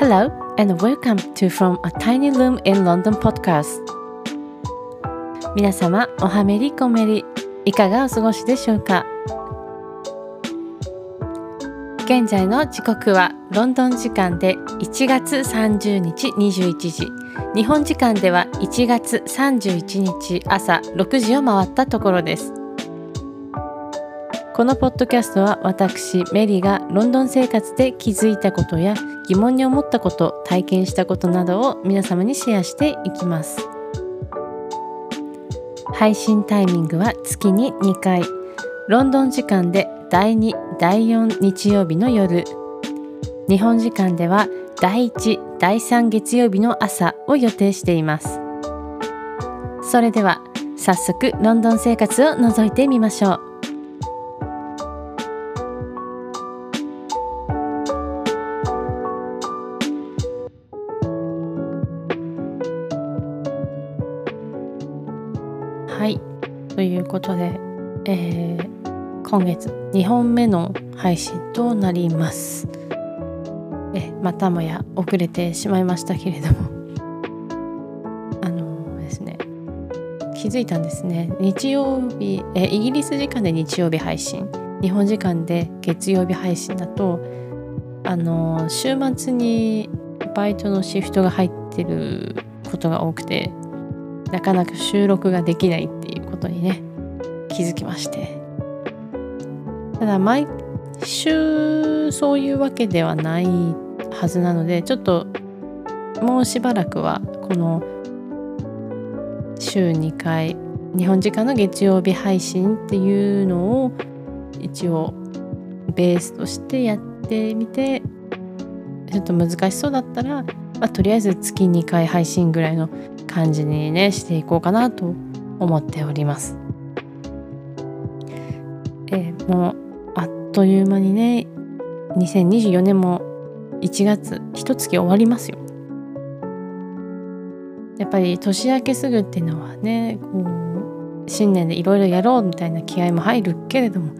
Hello and welcome to From a Tiny Room in London podcast. 皆様おはめりこめりいかがお過ごしでしょうか？現在の時刻はロンドン時間で1月30日21時。日本時間では1月31日朝6時を回ったところです。このポッドキャストは私メリーがロンドン生活で気づいたことや疑問に思ったこと体験したことなどを皆様にシェアしていきます。配信タイミングは月に2回。ロンドン時間で第2第4日曜日の夜。日本時間では第1第3月曜日の朝を予定しています。それでは早速ロンドン生活を覗いてみましょう。ことで、えー、今月2本目の配信となります。えまたもや遅れてしまいましたけれども。あのですね。気づいたんですね。日曜日えイギリス時間で日曜日配信。日本時間で月曜日配信だとあの週末にバイトのシフトが入ってることが多くてなかなか収録ができないっていうことにね気づきましてただ毎週そういうわけではないはずなのでちょっともうしばらくはこの週2回日本時間の月曜日配信っていうのを一応ベースとしてやってみてちょっと難しそうだったら、まあ、とりあえず月2回配信ぐらいの感じにねしていこうかなと思っております。えー、もうあっという間にね2024年も1月一月終わりますよ。やっぱり年明けすぐっていうのはねこう新年でいろいろやろうみたいな気合も入るけれども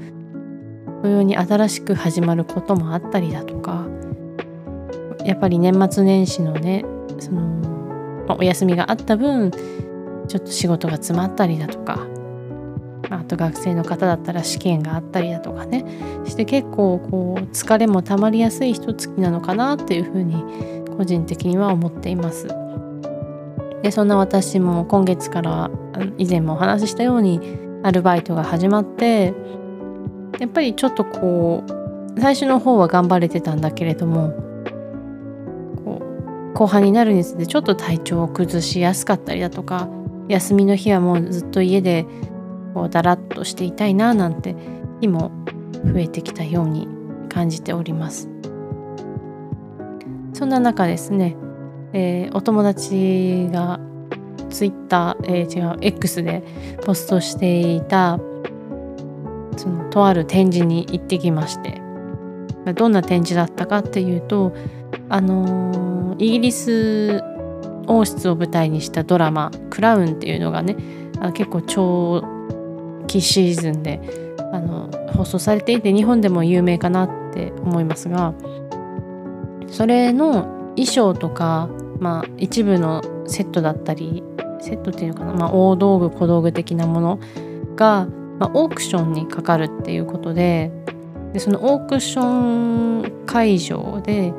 同様に新しく始まることもあったりだとかやっぱり年末年始のねその、ま、お休みがあった分ちょっと仕事が詰まったりだとかあと学生の方だったら試験があったりだとかねして結構こう疲れもたまりやすい一月なのかなっていうふうに個人的には思っています。でそんな私も今月から以前もお話ししたようにアルバイトが始まってやっぱりちょっとこう最初の方は頑張れてたんだけれどもこう後半になるにつれてちょっと体調を崩しやすかったりだとか休みの日はもうずっと家でこうだらっとしていたいななんて日も増えてきたように感じております。そんな中ですね、えー、お友達がツイッター、えー、違う X でポストしていたそのとある展示に行ってきましてどんな展示だったかっていうとあのー、イギリス王室を舞台にしたドラマ「クラウン」っていうのがね結構超期シーズンであの放送されていて日本でも有名かなって思いますがそれの衣装とか、まあ、一部のセットだったりセットっていうのかな、まあ、大道具小道具的なものが、まあ、オークションにかかるっていうことででそのオークション会場で、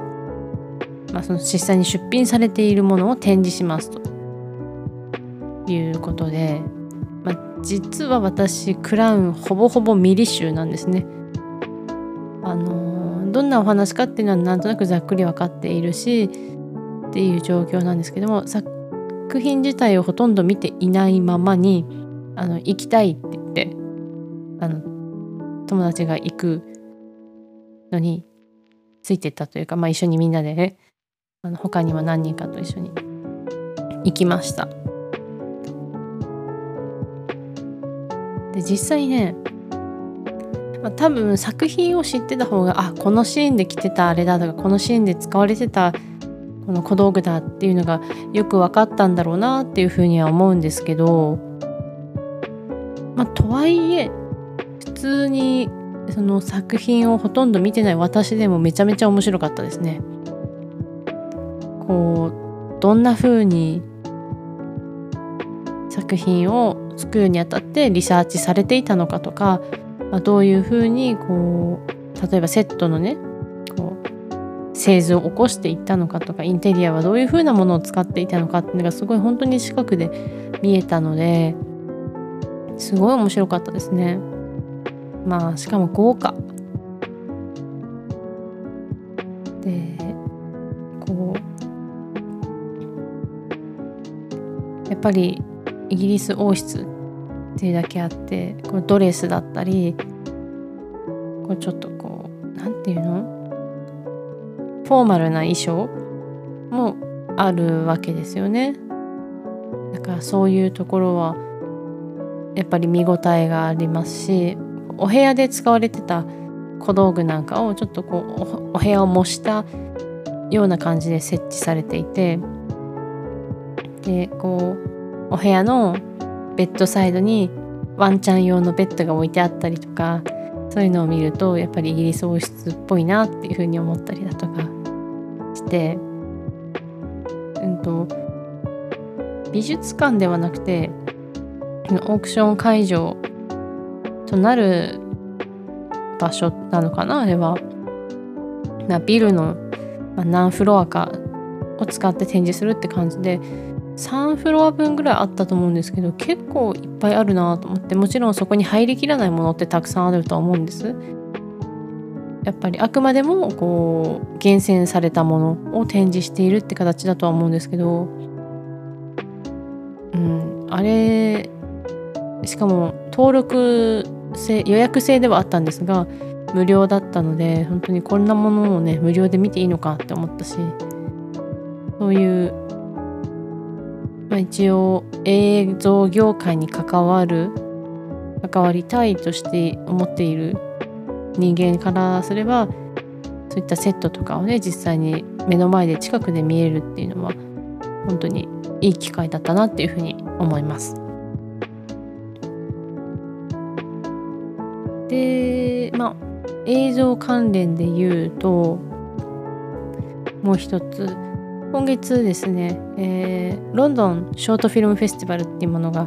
まあ、その実際に出品されているものを展示しますと。いうことで実は私クラウンほぼほぼミリ集なんですね。あのどんなお話かっていうのはなんとなくざっくり分かっているしっていう状況なんですけども作品自体をほとんど見ていないままにあの行きたいって言ってあの友達が行くのについてったというか、まあ、一緒にみんなで、ね、あの他にも何人かと一緒に行きました。で実際ね、まあ、多分作品を知ってた方があこのシーンで着てたあれだとかこのシーンで使われてたこの小道具だっていうのがよく分かったんだろうなっていうふうには思うんですけどまあとはいえ普通にその作品をほとんど見てない私でもめちゃめちゃ面白かったですね。こうどんな風に作品を作るにあたってリサーチされていたのかとか、まあ、どういう風にこう例えばセットのねこう製図を起こしていったのかとかインテリアはどういう風なものを使っていたのかっていうのがすごい本当に近くで見えたのですごい面白かったですね。まあしかも豪華でこうやっぱりイギリス王室っていうだけあってこうドレスだったりこうちょっとこう何て言うの？フォーマルな衣装もあるわけですよね。だからそういうところはやっぱり見応えがありますしお部屋で使われてた小道具なんかをちょっとこうお部屋を模したような感じで設置されていてでこうお部屋のベッドサイドにワンちゃん用のベッドが置いてあったりとかそういうのを見るとやっぱりイギリス王室っぽいなっていうふうに思ったりだとかしてうんと美術館ではなくてオークション会場となる場所なのかなあれは。ビルの何フロアかを使って展示するって感じで3フロア分ぐらいあったと思うんですけど結構いっぱいあるなと思ってもちろんそこに入りきらないものってたくさんあるとは思うんです。やっぱりあくまでもこう厳選されたものを展示しているって形だとは思うんですけど、うん、あれしかも登録制予約制ではあったんですが無料だったので本当にこんなものをね無料で見ていいのかって思ったしそういうまあ、一応映像業界に関わる関わりたいとして思っている人間からすればそういったセットとかをね実際に目の前で近くで見えるっていうのは本当にいい機会だったなっていうふうに思います。でまあ映像関連で言うともう一つ今月ですね、えー、ロンドンショートフィルムフェスティバルっていうものが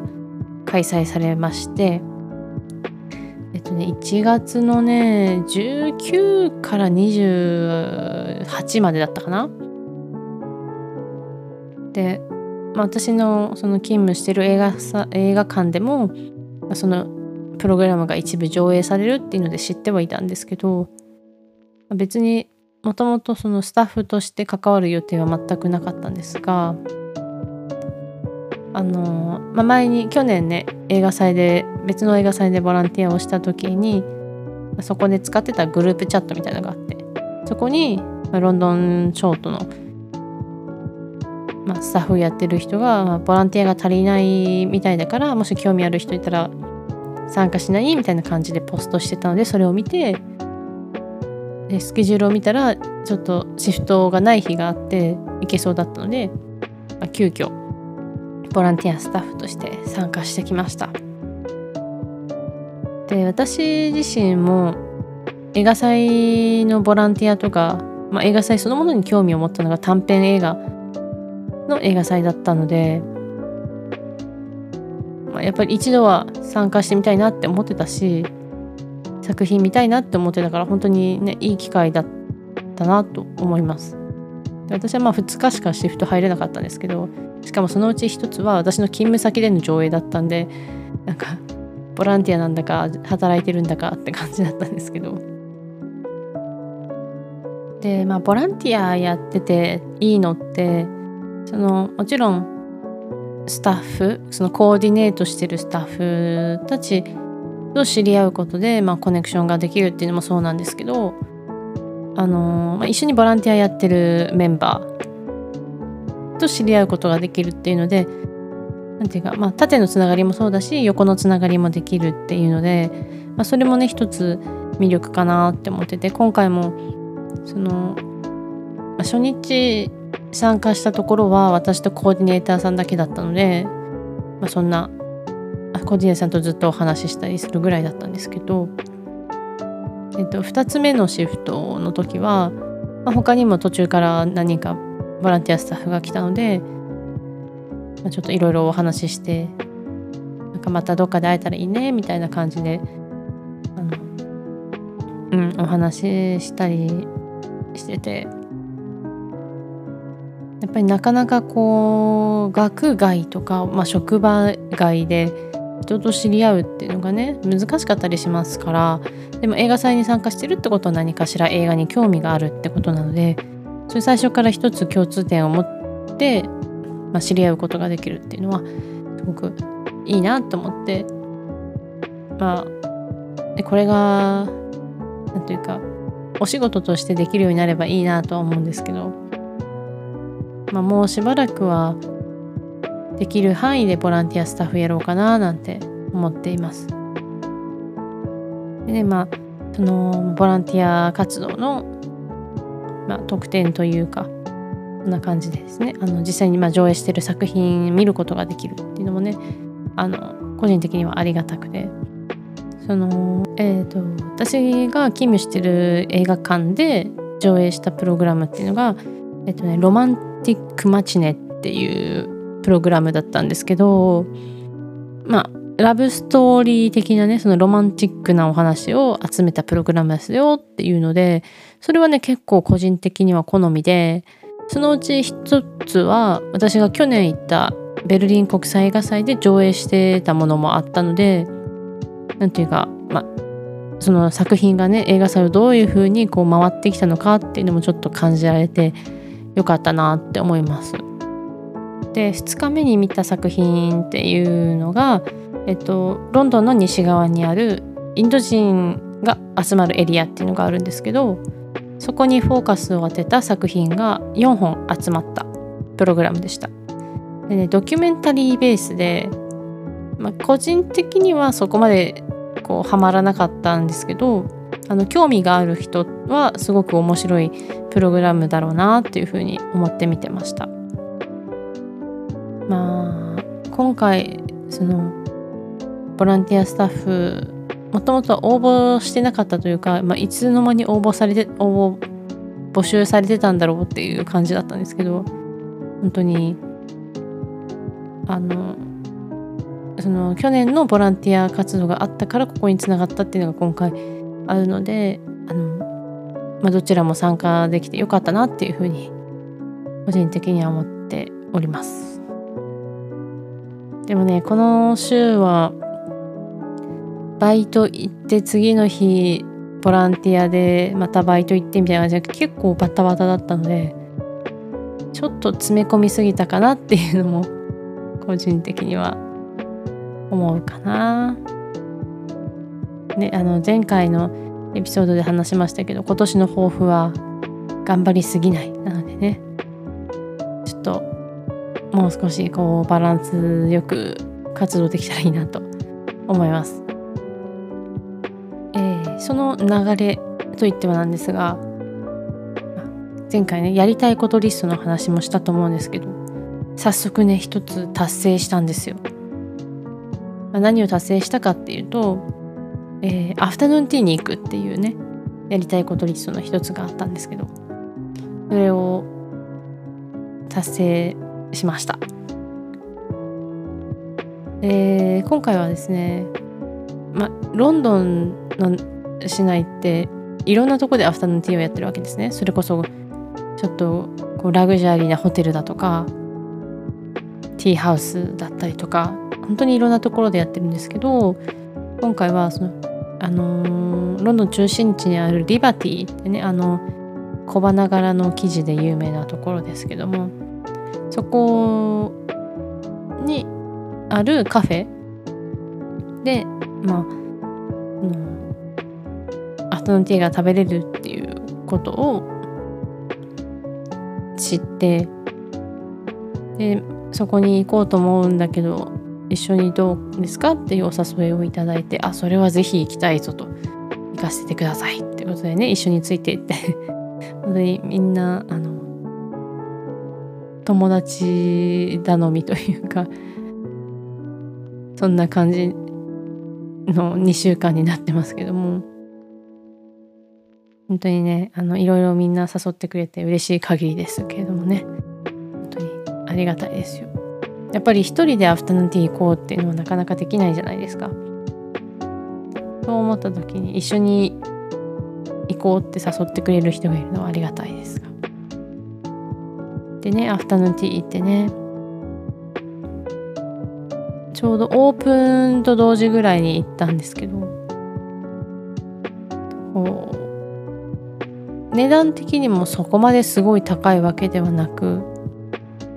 開催されましてえっとね1月のね19から28までだったかな。で、まあ、私のその勤務してる映画さ映画館でもそのプログラムが一部上映されるっていうので知ってはいたんですけど別にもともとそのスタッフとして関わる予定は全くなかったんですがあの、まあ、前に去年ね映画祭で別の映画祭でボランティアをした時にそこで使ってたグループチャットみたいなのがあってそこにまロンドンショートの、まあ、スタッフやってる人が、まあ、ボランティアが足りないみたいだからもし興味ある人いたら参加しないみたいな感じでポストしてたのでそれを見てでスケジュールを見たらちょっとシフトがない日があって行けそうだったので、まあ、急遽ボランティアスタッフとして参加してきました。で私自身も映画祭のボランティアとか、まあ、映画祭そのものに興味を持ったのが短編映画の映画祭だったので、まあ、やっぱり一度は参加してみたいなって思ってたし作品見たいなって思ってたから本当にねいい機会だったなと思います。で私はまあ2日しかシフト入れなかったんですけどしかもそのうち1つは私の勤務先での上映だったんでなんかボランティアなんだか働いてるんだかって感じだったんですけど。でまあボランティアやってていいのってそのもちろんスタッフそのコーディネートしてるスタッフたちと知り合うことで、まあ、コネクションができるっていうのもそうなんですけど、あの、まあ、一緒にボランティアやってるメンバーと知り合うことができるっていうのでなんていうか、まあ、縦のつながりもそうだし横のつながりもできるっていうので、まあ、それもね一つ魅力かなって思ってて今回もその、まあ、初日参加したところは私とコーディネーターさんだけだったので、まあ、そんなコーディネさんとずっとお話ししたりするぐらいだったんですけど、えっと、2つ目のシフトの時は、まあ、他にも途中から何人かボランティアスタッフが来たので、まあ、ちょっといろいろお話ししてなんかまたどっかで会えたらいいねみたいな感じであの、うん、お話ししたりしててやっぱりなかなかこう学外とか、まあ、職場外で人と知り合うっていうのがね難しかったりしますからでも映画祭に参加してるってことは何かしら映画に興味があるってことなのでそれ最初から一つ共通点を持って、まあ、知り合うことができるっていうのはすごくいいなと思ってまあでこれが何ていうかお仕事としてできるようになればいいなとは思うんですけど、まあ、もうしばらくはできる範囲でボランティアスタッフやろうかななんて思っています。でまあそのボランティア活動の、まあ、特典というかこんな感じでですねあの実際にま上映してる作品見ることができるっていうのもねあの個人的にはありがたくてそのえ、ー、と私が勤務してる映画館で上映したプログラムっていうのがえ、ー、とねロマンティックマチネっていうプログラムだったんですけどまあラブストーリー的なねそのロマンティックなお話を集めたプログラムですよっていうのでそれはね結構個人的には好みでそのうち一つは私が去年行ったベルリン国際映画祭で上映してたものもあったので何ていうかまあその作品がね映画祭をどういう風にこう回ってきたのかっていうのもちょっと感じられてよかったなって思います。で2日目に見た作品っていうのが、えっと、ロンドンの西側にあるインド人が集まるエリアっていうのがあるんですけどそこにフォーカスを当てた作品が4本集まったプログラムでした。でね、ドキュメンタリーベースで、まあ、個人的にはそこまでこうハマらなかったんですけどあの興味がある人はすごく面白いプログラムだろうなっていうふうに思って見てました。まあ今回そのボランティアスタッフもともとは応募してなかったというか、まあ、いつの間に応募されて応募募集されてたんだろうっていう感じだったんですけど本当にあのその去年のボランティア活動があったからここにつながったっていうのが今回あるのであの、まあ、どちらも参加できてよかったなっていうふうに個人的には思っております。でもねこの週はバイト行って次の日ボランティアでまたバイト行ってみたいな感じで結構バタバタだったのでちょっと詰め込みすぎたかなっていうのも 個人的には思うかな。であの前回のエピソードで話しましたけど今年の抱負は頑張りすぎないなのでねちょっともう少しこうバランスよく活動できたらいいなと思います。えー、その流れといってはなんですが前回ねやりたいことリストの話もしたと思うんですけど早速ね一つ達成したんですよ。ま、何を達成したかっていうと、えー、アフタヌーンティーに行くっていうねやりたいことリストの一つがあったんですけどそれを達成しました。えー、今回はですね、ま、ロンドンの市内っていろんなとこでアフタヌーンティーをやってるわけですね。それこそちょっとこうラグジュアリーなホテルだとかティーハウスだったりとか本当にいろんなところでやってるんですけど今回はそのあのー、ロンドン中心地にあるリバティってねあの小花柄の生地で有名なところですけどもそこにあるカフェでまあ、うん、アフタヌーンティーが食べれるっていうことを知ってでそこに行こうと思うんだけど一緒にどうですかっていうお誘いをいただいてあそれはぜひ行きたいぞと。行かせてくださいってことでね一緒についていって。本当にみんなあの友達頼みというかそんな感じの2週間になってますけども。本当にねあのいろいろみんな誘ってくれて嬉しい限りですけれどもね。本当にありがたいですよ。やっぱり一人でアフタヌーンティー行こうっていうのはなかなかできないじゃないですか。そう思った時に一緒に行こうって誘ってくれる人がいるのはありがたいですが。でねアフタヌーンティー行ってね。ちょうどオープンと同時ぐらいに行ったんですけど。こう値段的にもそこまですごい高いわけではなく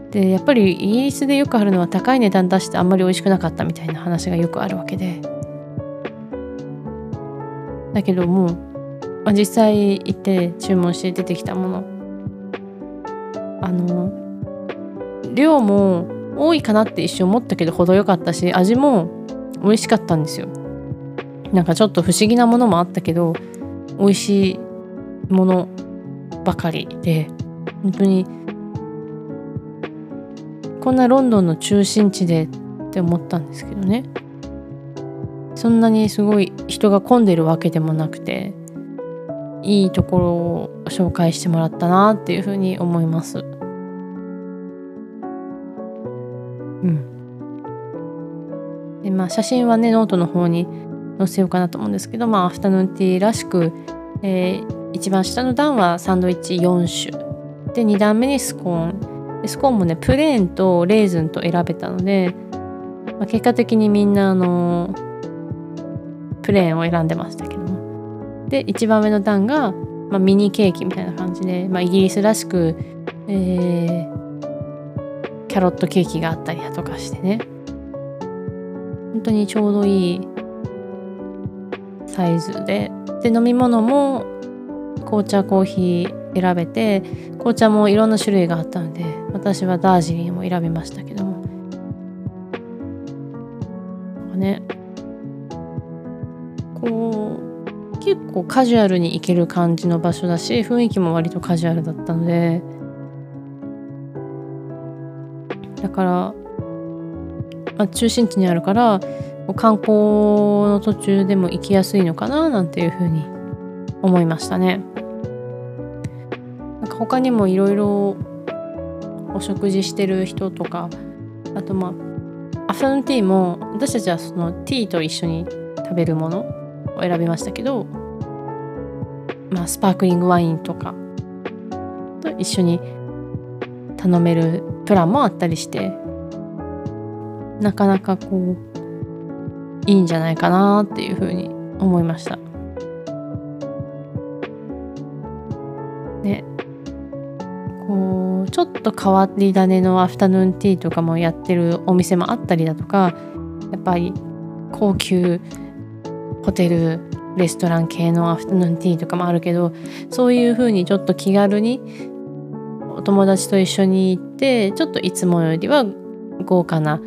でやっぱりイギリスでよくあるのは高い値段出してあんまり美味しくなかったみたいな話がよくあるわけで。だけどもまあ、実際行って注文して出てきたもの。あの量も多いかなって一瞬思ったけど程よかったし味も美味しかったんですよなんかちょっと不思議なものもあったけど美味しいものばかりで本当にこんなロンドンの中心地でって思ったんですけどねそんなにすごい人が混んでるわけでもなくていいところを紹介してもらったなっていうふうに思います。うん。でまあ写真はねノートの方に載せようかなと思うんですけどまあアフタヌーンティーらしく、えー、一番下の段はサンドイッチ4種。で2段目にスコーン。でスコーンもねプレーンとレーズンと選べたので、まあ、結果的にみんなあのプレーンを選んでましたけども。で一番上の段が、まあ、ミニケーキみたいな感じで、まあ、イギリスらしく、えー、ャロットケーキがあったりだとかしてね。本当にちょうどいいサイズで。で飲み物も紅茶コーヒー選べて紅茶もいろんな種類があったので私はダージリンを選びましたけども。ね。こう結構カジュアルに行ける感じの場所だし雰囲気も割とカジュアルだったのでだから、まあ、中心地にあるから観光の途中でも行きやすいのかななんていうふうに思いましたね。なんか他にもいろいろお食事してる人とかあとまあアフタヌーンティーも私たちはそのティーと一緒に食べるものを選びましたけど、まあ、スパークリングワインとかと一緒に頼めるプランもあったりしてなかなかこういいんじゃないかなっていうふうに思いました。ねこうちょっと変わり種のアフタヌーンティーとかもやってるお店もあったりだとかやっぱり高級ホテルレストラン系のアフタヌーンティーとかもあるけどそういう風にちょっと気軽にお友達と一緒に行ってちょっといつもよりは豪華な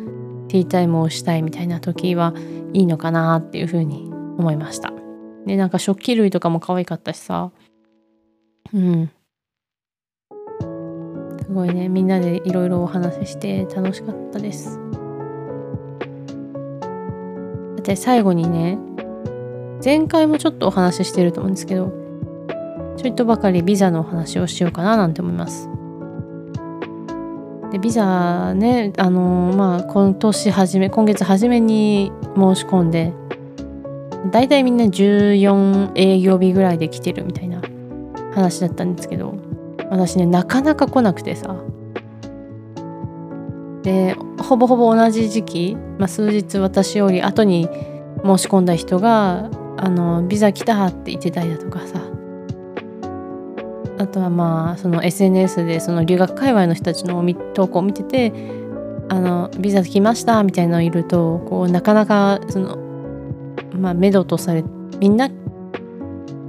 ティータイムをしたいみたいな時はいいのかなっていう風に思いました。でなんか食器類とかも可愛かったしさ。うん。すごいね。みんなでいろいろお話しして楽しかったです。で最後にね前回もちょっとお話ししてると思うんですけどちょいとばかりビザのお話をしようかななんて思います。でビザねあの、まあ今年初め今月初めに申し込んで大体みんな14営業日ぐらいで来てるみたいな話だったんですけど私ねなかなか来なくてさ。でほぼほぼ同じ時期、まあ、数日私より後に申し込んだ人があのビザ来たって言ってたりだとかさ。あとはまあその SNS でその留学界隈の人たちの投稿を見ててあのビザ来ましたみたいなのいるとこうなかなかそのまあ目処とされみんな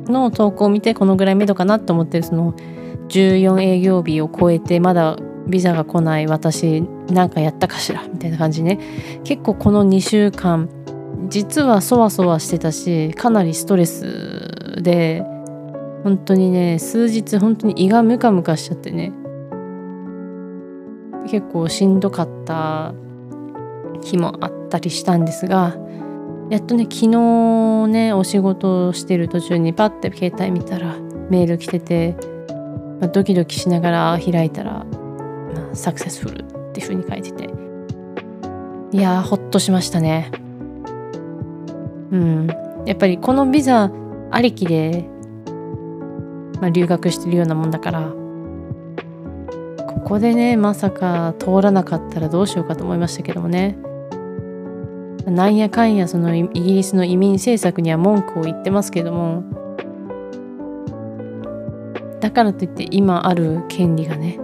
の投稿を見てこのぐらい目処かなと思ってその14営業日を超えてまだビザが来ない私なんかやったかしらみたいな感じね。結構この2週間実はそわそわしてたしかなりストレスで本当にね数日本当に胃がムカムカしちゃってね。結構しんどかった日もあったりしたんですがやっとね昨日ねお仕事してる途中にパッて携帯見たらメール来てて、まあ、ドキドキしながら開いたら、まあ、サクセスフルっていうふうに書いてて。いやーほっとしましたね。うん。やっぱりこのビザありきで、まあ、留学してるようなもんだから。ここでねまさか通らなかったらどうしようかと思いましたけどもね。なんやかんやそのイギリスの移民政策には文句を言ってますけども。だからといって今ある権利がね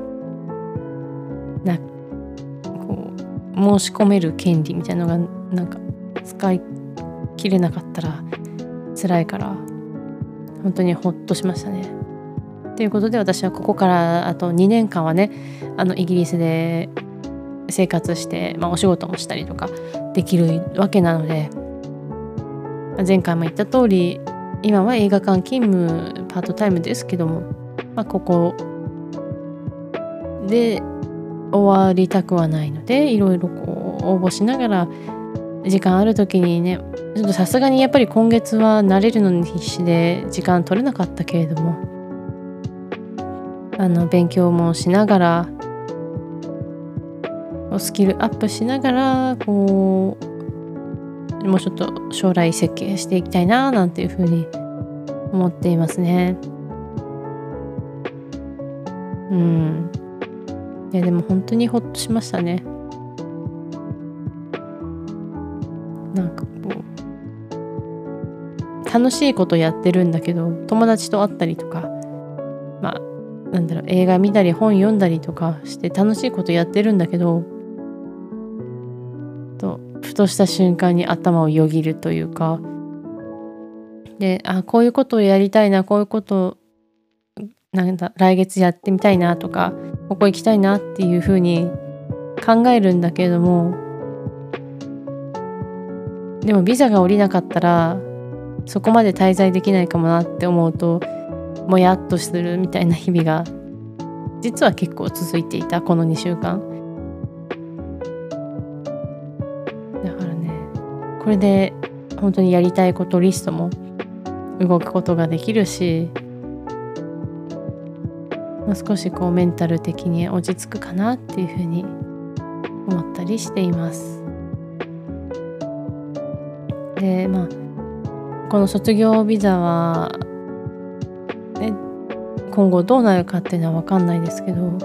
なこう申し込める権利みたいなのがなんか使い切れなかったら辛いから本当にほっとしましたね。ということで私はここからあと2年間はねあのイギリスで生活して、まあ、お仕事もしたりとかできるわけなので前回も言った通り今は映画館勤務パートタイムですけども、まあ、ここで終わりたくはないのでいろいろこう応募しながら時間ある時にねちょっとさすがにやっぱり今月は慣れるのに必死で時間取れなかったけれどもあの勉強もしながらスキルアップしながらこうもうちょっと将来設計していきたいななんていうふうに思っていますね。うん。いやでも本当にほっとしましたね。なんかこう楽しいことやってるんだけど友達と会ったりとかなんだろう映画見たり本読んだりとかして楽しいことやってるんだけどとふとした瞬間に頭をよぎるというか。であこういうことをやりたいなこういうことなんだ来月やってみたいなとかここ行きたいなっていうふうに考えるんだけれどもでもビザが下りなかったらそこまで滞在できないかもなって思うともやっとするみたいな日々が実は結構続いていたこの2週間。だからねこれで本当にやりたいことリストも動くことができるし、まあ、少しこうメンタル的に落ち着くかなっていうふうに思ったりしています。でまあこの卒業ビザはね。今後どうなるかっていうのは分かんないですけど。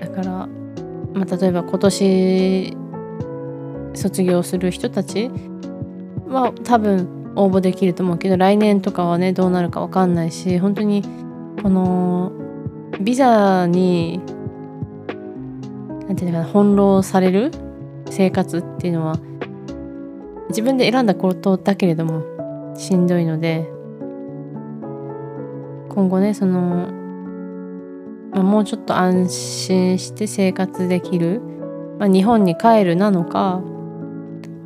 だから、まあ、例えば今年卒業する人たちは多分応募できると思うけど来年とかはねどうなるか分かんないし本当にこのビザになんていうのかな翻弄される生活っていうのは自分で選んだことだけれどもしんどいので今後ねその、まあ、もうちょっと安心して生活できる、まあ、日本に帰るなのか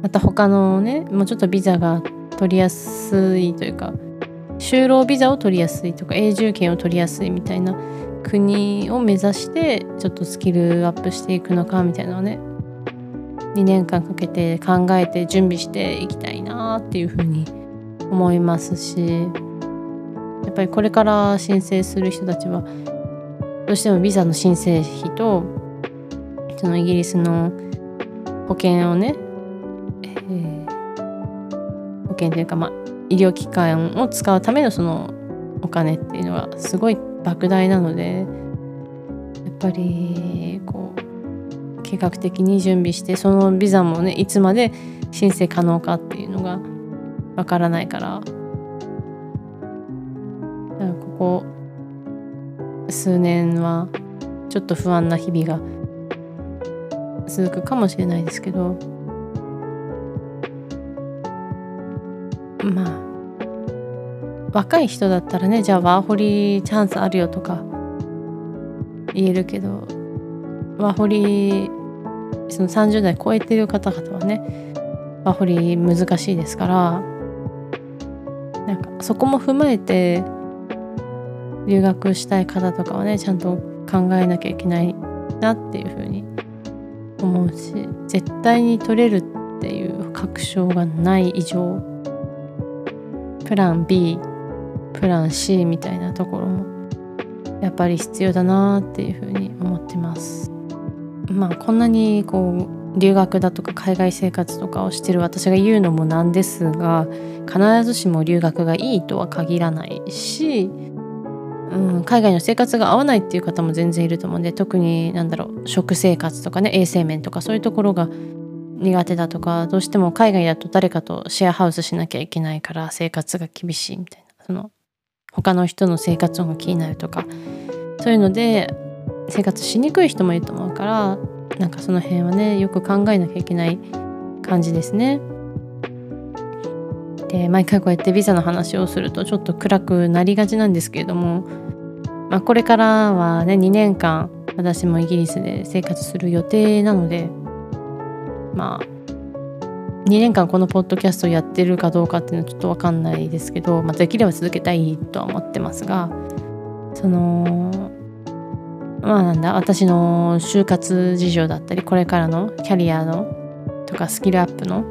また他のねもうちょっとビザが取りやすいというか就労ビザを取りやすいとか永住権を取りやすいみたいな国を目指してちょっとスキルアップしていくのかみたいなのをね2年間かけて考えて準備していきたいなっていうふうに思いますしやっぱりこれから申請する人たちはどうしてもビザの申請費とそのイギリスの保険をね、えー、保険というかまあ医療機関を使うためのそのお金っていうのがすごい莫大なのでやっぱりこう計画的に準備してそのビザもねいつまで申請可能かっていうのがわからないから。ここ数年はちょっと不安な日々が続くかもしれないですけど。まあ若い人だったらねじゃあワーホリチャンスあるよとか言えるけどワーホリその30代超えてる方々はねワーホリ難しいですから。そこも踏まえて留学したい方とかはねちゃんと考えなきゃいけないなっていうふうに思うし絶対に取れるっていう確証がない以上プラン B プラン C みたいなところもやっぱり必要だなっていうふうに思ってます。まあこんなにこう留学だとか海外生活とかをしてる私が言うのもなんですが必ずしも留学がいいとは限らないし、うん、海外の生活が合わないっていう方も全然いると思うんで特になんだろう食生活とかね衛生面とかそういうところが苦手だとかどうしても海外だと誰かとシェアハウスしなきゃいけないから生活が厳しいみたいなその他の人の生活音が気になるとかそういうので生活しにくい人もいると思うからなんかその辺はねよく考えなきゃいけない感じですね。で毎回こうやってビザの話をするとちょっと暗くなりがちなんですけれども、まあ、これからはね2年間私もイギリスで生活する予定なのでまあ2年間このポッドキャストやってるかどうかっていうのはちょっと分かんないですけど、まあ、できれば続けたいとは思ってますがそのまあなんだ。私の就活事情だったりこれからのキャリアのとかスキルアップの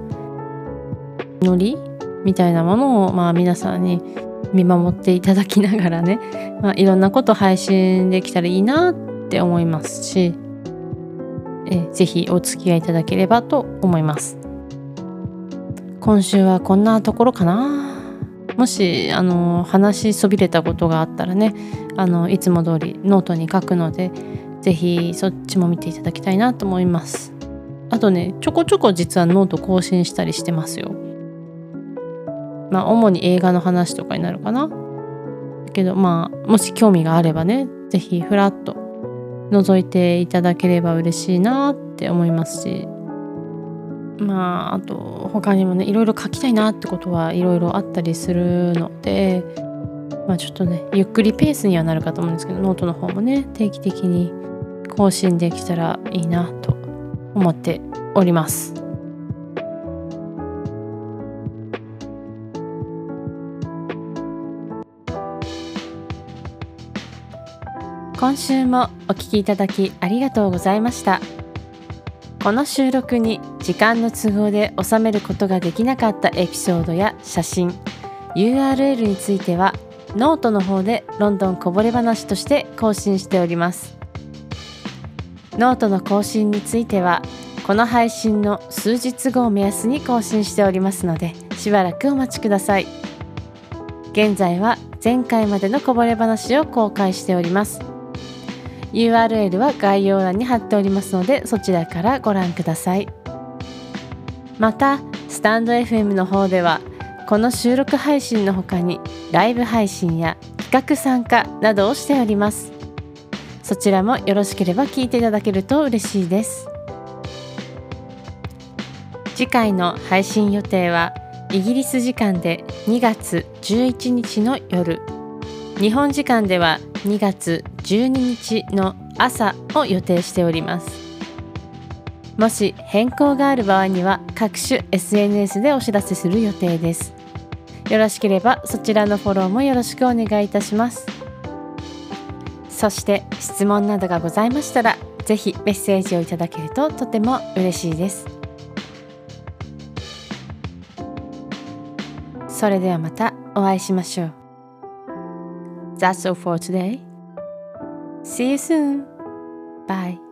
ノリみたいなものをまあ皆さんに見守っていただきながらね、まあ、いろんなこと配信できたらいいなって思いますしえぜひお付き合いいただければと思います。今週はこんなところかな。もしあの話しそびれたことがあったらねあのいつも通りノートに書くのでぜひそっちも見ていただきたいなと思います。あとねちょこちょこ実はノート更新したりしてますよ。まあ主に映画の話とかになるかな。けどまあもし興味があればね是非フラッと覗いていただければ嬉しいなって思いますし。まああと他にもねいろいろ書きたいなってことはいろいろあったりするのでまあちょっとねゆっくりペースにはなるかと思うんですけどノートの方もね定期的に更新できたらいいなと思っております。今週もお聴きいただきありがとうございましたこの収録に時間の都合で収めることができなかったエピソードや写真 URL についてはノートの方でロンドンこぼれ話として更新しております。ノートの更新についてはこの配信の数日後を目安に更新しておりますのでしばらくお待ちください。現在は前回までのこぼれ話を公開しております。URL は概要欄に貼っておりますのでそちらからご覧ください。またスタンド FM の方ではこの収録配信の他にライブ配信や企画参加などをしております。そちらもよろしければ聞いていただけると嬉しいです。次回の配信予定はイギリス時間で2月11日の夜。日本時間では2月12日の朝を予定しております。もし変更がある場合には各種 SNS でお知らせする予定です。よろしければそちらのフォローもよろしくお願いいたしますそして質問などがございましたらぜひメッセージをいただけるととても嬉しいですそれではまたお会いしましょう That's all for today. See you soon. Bye.